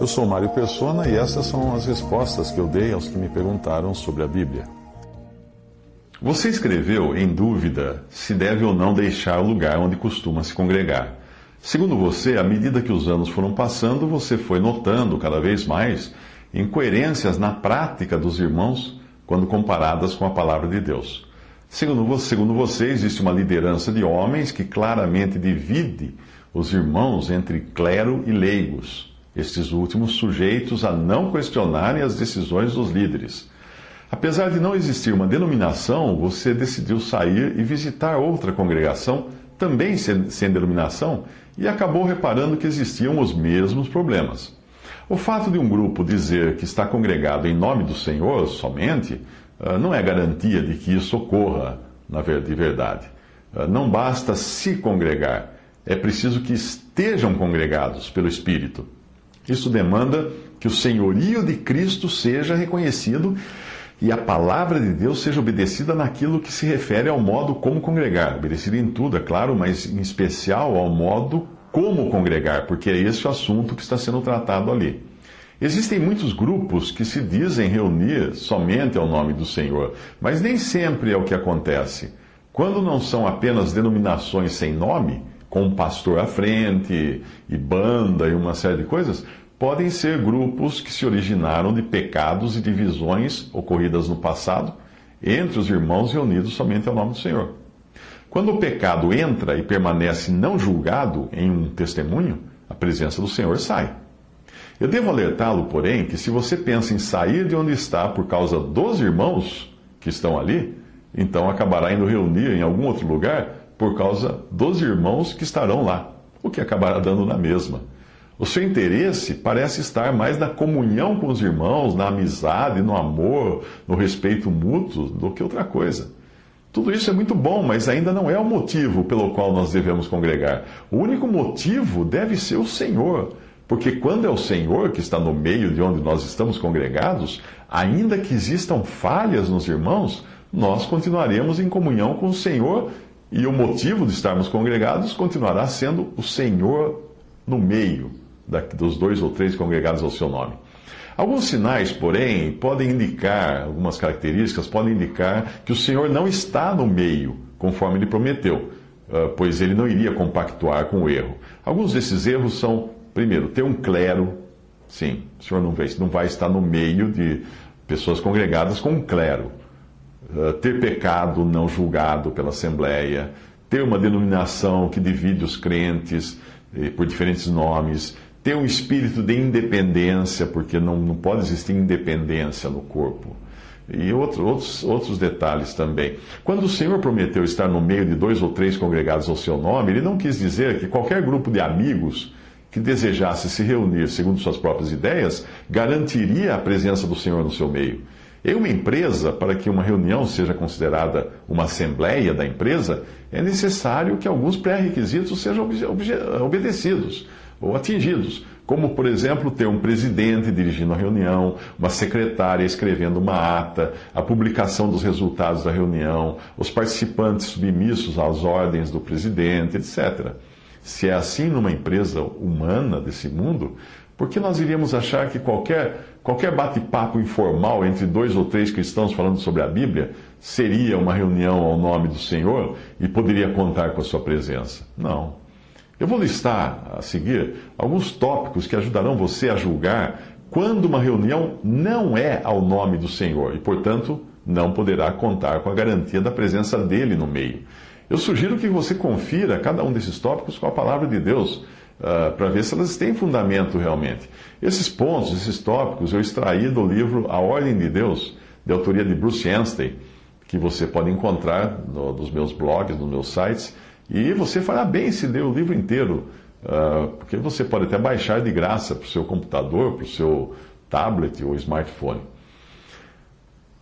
Eu sou Mário Persona e essas são as respostas que eu dei aos que me perguntaram sobre a Bíblia. Você escreveu em dúvida se deve ou não deixar o lugar onde costuma se congregar. Segundo você, à medida que os anos foram passando, você foi notando cada vez mais incoerências na prática dos irmãos quando comparadas com a palavra de Deus. Segundo, segundo você, existe uma liderança de homens que claramente divide os irmãos entre clero e leigos estes últimos sujeitos a não questionarem as decisões dos líderes. Apesar de não existir uma denominação, você decidiu sair e visitar outra congregação, também sem denominação, e acabou reparando que existiam os mesmos problemas. O fato de um grupo dizer que está congregado em nome do Senhor somente ah, não é garantia de que isso ocorra de verdade. Ah, não basta se congregar, é preciso que estejam congregados pelo Espírito. Isso demanda que o senhorio de Cristo seja reconhecido e a palavra de Deus seja obedecida naquilo que se refere ao modo como congregar. Obedecida em tudo, é claro, mas em especial ao modo como congregar, porque é esse o assunto que está sendo tratado ali. Existem muitos grupos que se dizem reunir somente ao nome do Senhor, mas nem sempre é o que acontece. Quando não são apenas denominações sem nome, com um pastor à frente, e banda e uma série de coisas, podem ser grupos que se originaram de pecados e divisões ocorridas no passado entre os irmãos reunidos somente ao nome do Senhor. Quando o pecado entra e permanece não julgado em um testemunho, a presença do Senhor sai. Eu devo alertá-lo, porém, que se você pensa em sair de onde está por causa dos irmãos que estão ali, então acabará indo reunir em algum outro lugar por causa dos irmãos que estarão lá, o que acabará dando na mesma. O seu interesse parece estar mais na comunhão com os irmãos, na amizade, no amor, no respeito mútuo, do que outra coisa. Tudo isso é muito bom, mas ainda não é o motivo pelo qual nós devemos congregar. O único motivo deve ser o Senhor. Porque quando é o Senhor que está no meio de onde nós estamos congregados, ainda que existam falhas nos irmãos, nós continuaremos em comunhão com o Senhor e o motivo de estarmos congregados continuará sendo o Senhor no meio dos dois ou três congregados ao seu nome. Alguns sinais, porém, podem indicar, algumas características podem indicar que o Senhor não está no meio, conforme ele prometeu, ah, pois ele não iria compactuar com o erro. Alguns desses erros são, primeiro, ter um clero. Sim, o Senhor não vai, não vai estar no meio de pessoas congregadas com um clero. Ah, ter pecado não julgado pela Assembleia, ter uma denominação que divide os crentes eh, por diferentes nomes, ter um espírito de independência, porque não, não pode existir independência no corpo. E outro, outros, outros detalhes também. Quando o Senhor prometeu estar no meio de dois ou três congregados ao seu nome, ele não quis dizer que qualquer grupo de amigos que desejasse se reunir segundo suas próprias ideias garantiria a presença do Senhor no seu meio. Em uma empresa, para que uma reunião seja considerada uma assembleia da empresa, é necessário que alguns pré-requisitos sejam obedecidos ou atingidos, como, por exemplo, ter um presidente dirigindo a reunião, uma secretária escrevendo uma ata, a publicação dos resultados da reunião, os participantes submissos às ordens do presidente, etc. Se é assim numa empresa humana desse mundo, por que nós iríamos achar que qualquer, qualquer bate-papo informal entre dois ou três cristãos falando sobre a Bíblia seria uma reunião ao nome do Senhor e poderia contar com a sua presença? Não. Eu vou listar a seguir alguns tópicos que ajudarão você a julgar quando uma reunião não é ao nome do Senhor e, portanto, não poderá contar com a garantia da presença dele no meio. Eu sugiro que você confira cada um desses tópicos com a palavra de Deus uh, para ver se elas têm fundamento realmente. Esses pontos, esses tópicos, eu extraí do livro A Ordem de Deus, de autoria de Bruce Anstey, que você pode encontrar no, nos meus blogs, nos meus sites E você fará bem se ler o livro inteiro, uh, porque você pode até baixar de graça para o seu computador, para o seu tablet ou smartphone.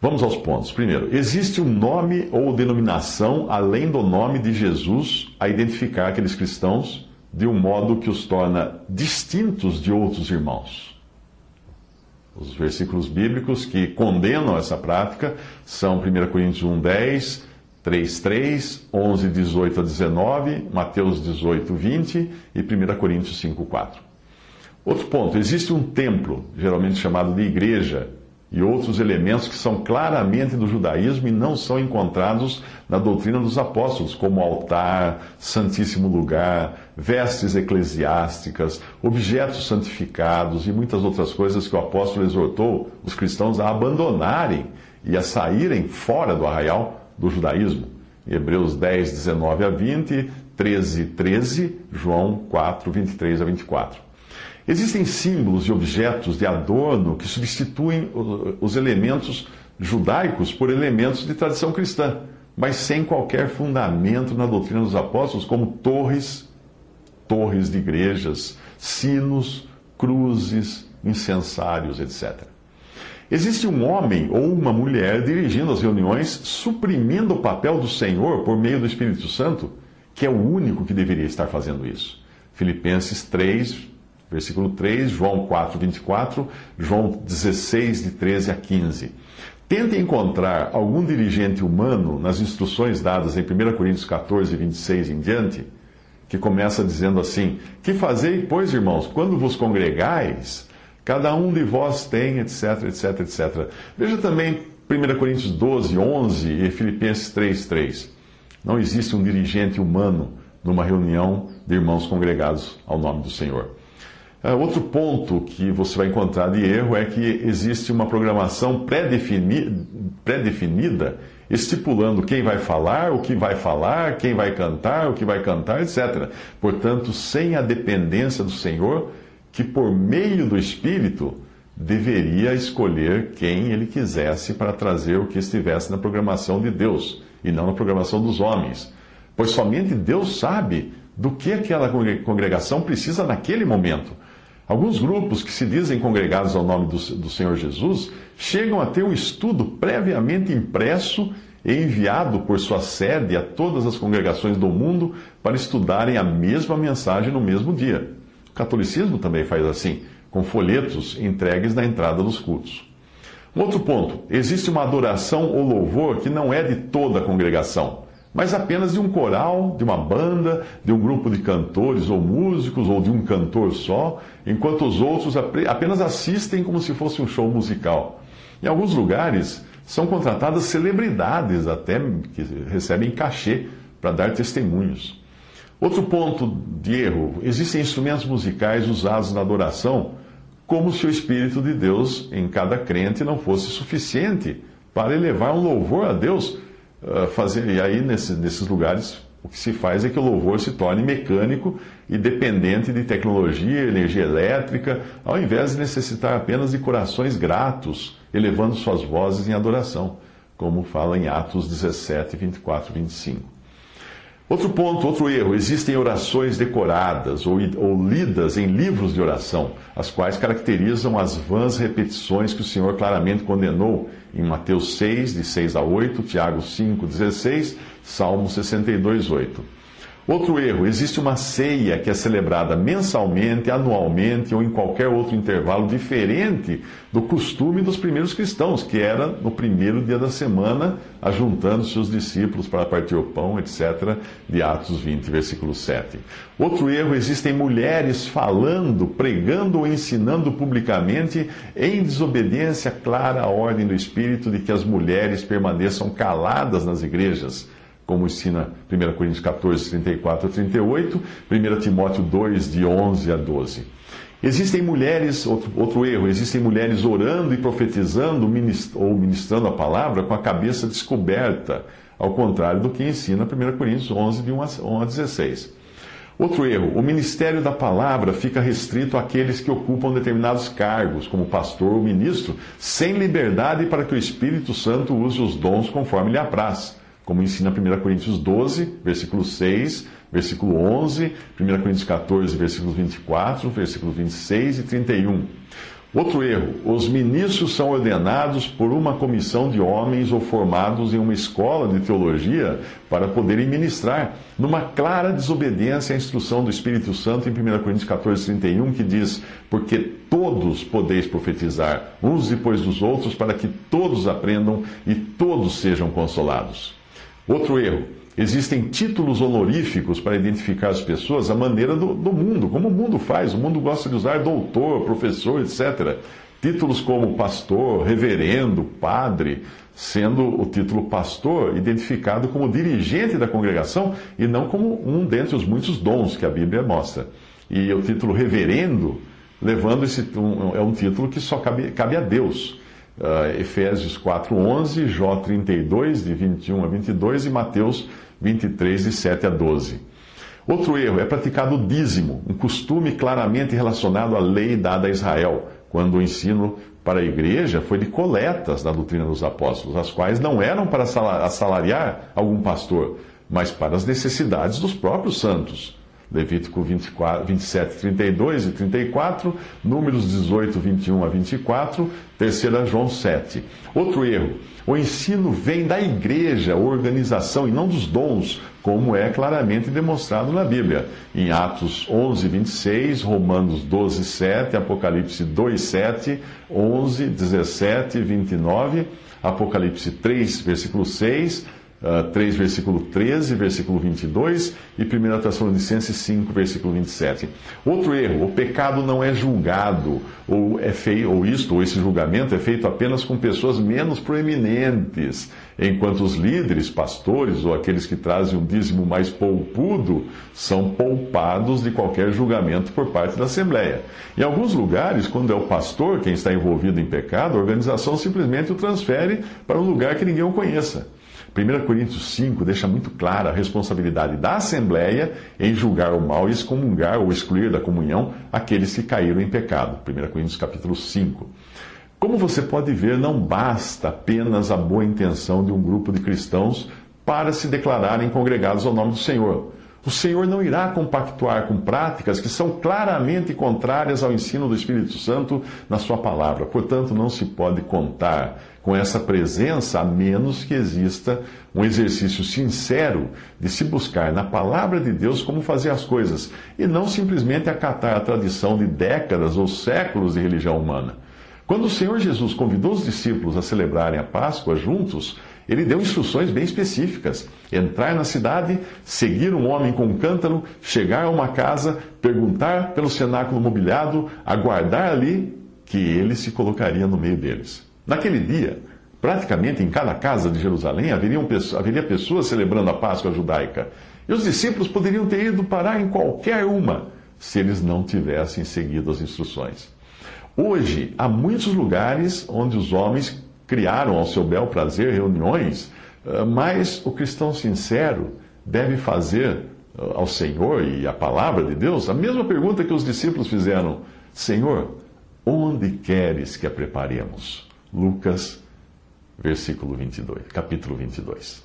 Vamos aos pontos. Primeiro, existe um nome ou denominação além do nome de Jesus a identificar aqueles cristãos de um modo que os torna distintos de outros irmãos. Os versículos bíblicos que condenam essa prática são 1 Coríntios 1, 10, 3, 3, 11, 18 a 19, Mateus 18, 20 e 1 Coríntios 5, 4. Outro ponto, existe um templo, geralmente chamado de igreja, e outros elementos que são claramente do judaísmo e não são encontrados na doutrina dos apóstolos, como altar, santíssimo lugar, vestes eclesiásticas, objetos santificados e muitas outras coisas que o apóstolo exortou os cristãos a abandonarem e a saírem fora do arraial do judaísmo. Hebreus 10, 19 a 20, 13, 13, João 4, 23 a 24. Existem símbolos e objetos de adorno que substituem os elementos judaicos por elementos de tradição cristã, mas sem qualquer fundamento na doutrina dos apóstolos, como torres, torres de igrejas, sinos, cruzes, incensários, etc. Existe um homem ou uma mulher dirigindo as reuniões, suprimindo o papel do Senhor por meio do Espírito Santo, que é o único que deveria estar fazendo isso. Filipenses 3, Versículo 3, João 4, 24, João 16, de 13 a 15. Tente encontrar algum dirigente humano nas instruções dadas em 1 Coríntios 14, 26 em diante, que começa dizendo assim: Que fazei, pois, irmãos, quando vos congregais, cada um de vós tem, etc, etc, etc. Veja também 1 Coríntios 12, 11 e Filipenses 3, 3. Não existe um dirigente humano numa reunião de irmãos congregados ao nome do Senhor. Uh, outro ponto que você vai encontrar de erro é que existe uma programação pré-definida, estipulando quem vai falar, o que vai falar, quem vai cantar, o que vai cantar, etc. Portanto, sem a dependência do Senhor, que por meio do Espírito deveria escolher quem ele quisesse para trazer o que estivesse na programação de Deus e não na programação dos homens. Pois somente Deus sabe do que aquela congregação precisa naquele momento. Alguns grupos que se dizem congregados ao nome do, do Senhor Jesus chegam a ter um estudo previamente impresso e enviado por sua sede a todas as congregações do mundo para estudarem a mesma mensagem no mesmo dia. O catolicismo também faz assim, com folhetos entregues na entrada dos cultos. Outro ponto: existe uma adoração ou louvor que não é de toda a congregação mas apenas de um coral, de uma banda, de um grupo de cantores ou músicos, ou de um cantor só, enquanto os outros apenas assistem como se fosse um show musical. Em alguns lugares, são contratadas celebridades até que recebem cachê para dar testemunhos. Outro ponto de erro: existem instrumentos musicais usados na adoração como se o Espírito de Deus em cada crente não fosse suficiente para elevar um louvor a Deus fazer. E aí, nesse, nesses lugares, o que se faz é que o louvor se torne mecânico e dependente de tecnologia, energia elétrica, ao invés de necessitar apenas de corações gratos, elevando suas vozes em adoração, como fala em Atos 17, 24 e 25. Outro ponto, outro erro: existem orações decoradas ou, ou, lidas em livros de oração, as quais caracterizam as vãs repetições que o Senhor claramente condenou em Mateus 6, de 6 a 8, Tiago 5, 16, Salmo 62, 8. Outro erro: existe uma ceia que é celebrada mensalmente, anualmente ou em qualquer outro intervalo diferente do costume dos primeiros cristãos, que era no primeiro dia da semana, ajuntando seus discípulos para partir o pão, etc., de Atos 20, versículo 7. Outro erro: existem mulheres falando, pregando ou ensinando publicamente em desobediência clara à ordem do Espírito de que as mulheres permaneçam caladas nas igrejas como ensina 1 Coríntios 14, 34 a 38, 1 Timóteo 2, de 11 a 12. Existem mulheres, outro, outro erro, existem mulheres orando e profetizando ou ministrando a palavra com a cabeça descoberta, ao contrário do que ensina 1 Coríntios 11, de 1 a 16. Outro erro, o ministério da palavra fica restrito àqueles que ocupam determinados cargos, como pastor ou ministro, sem liberdade para que o Espírito Santo use os dons conforme lhe apraz como ensina 1 Coríntios 12, versículo 6, versículo 11, 1 Coríntios 14, versículo 24, versículo 26 e 31. Outro erro: os ministros são ordenados por uma comissão de homens ou formados em uma escola de teologia para poderem ministrar, numa clara desobediência à instrução do Espírito Santo em 1 Coríntios 14, 31, que diz: Porque todos podeis profetizar, uns depois dos outros, para que todos aprendam e todos sejam consolados. Outro erro: Existem títulos honoríficos para identificar as pessoas à maneira do, do, mundo, como o mundo faz. O mundo gosta de usar doutor, professor, etc. Títulos como pastor, reverendo, padre, sendo o título pastor identificado como dirigente da congregação e não como um dentre os muitos dons que a Bíblia mostra. E o título reverendo, levando esse um, é um título que só cabe, cabe a Deus. Uh, Efésios 4:11, Jó 32 de 21 a 22 e Mateus 23, de 7 a 12. Outro erro é praticado o dízimo, um costume claramente relacionado à lei dada a Israel, quando o ensino para a igreja foi de coletas da doutrina dos apóstolos, as quais não eram para assalariar algum pastor, mas para as necessidades dos próprios santos. Levítico 24, 27, 32 e 34, Números 18, 21 a 24, 3 João 7. Outro erro: o ensino vem da igreja, organização, e não dos dons, como é claramente demonstrado na Bíblia. Em Atos 11, 26, Romanos 12, 7, Apocalipse 2, 7, 11, 17, 29, Apocalipse 3, versículo 6. 3, ah, versículo 13, versículo 22 e 1 Tessalonicenses 5, versículo 27. Outro erro, o pecado não é julgado, ou é feito, ou isto, ou esse julgamento é feito apenas com pessoas menos proeminentes, enquanto os líderes, pastores ou aqueles que trazem um dízimo mais poupudo são poupados de qualquer julgamento por parte da Assembleia. Em alguns lugares, quando é o pastor quem está envolvido em pecado, a organização simplesmente o transfere para um lugar que ninguém o conheça. 1 Coríntios 5 deixa muito clara a responsabilidade da Assembleia em julgar o mal e excomungar ou excluir da comunhão aqueles que caíram em pecado. 1 Coríntios capítulo 5. Como você pode ver, não basta apenas a boa intenção de um grupo de cristãos para se declararem congregados ao nome do Senhor. O Senhor não irá compactuar com práticas que são claramente contrárias ao ensino do Espírito Santo na Sua palavra. Portanto, não se pode contar com essa presença a menos que exista um exercício sincero de se buscar na palavra de Deus como fazer as coisas e não simplesmente acatar a tradição de décadas ou séculos de religião humana. Quando o Senhor Jesus convidou os discípulos a celebrarem a Páscoa juntos, ele deu instruções bem específicas. Entrar na cidade, seguir um homem com um cântaro, chegar a uma casa, perguntar pelo cenáculo mobiliado, aguardar ali que ele se colocaria no meio deles. Naquele dia, praticamente em cada casa de Jerusalém haveriam, haveria pessoas celebrando a Páscoa judaica. E os discípulos poderiam ter ido parar em qualquer uma se eles não tivessem seguido as instruções. Hoje, há muitos lugares onde os homens criaram ao seu bel prazer reuniões, eh, mas o cristão sincero deve fazer eh, ao Senhor e à palavra de Deus a mesma pergunta que os discípulos fizeram: Senhor, onde queres que a preparemos? Lucas, versículo 22, capítulo 22.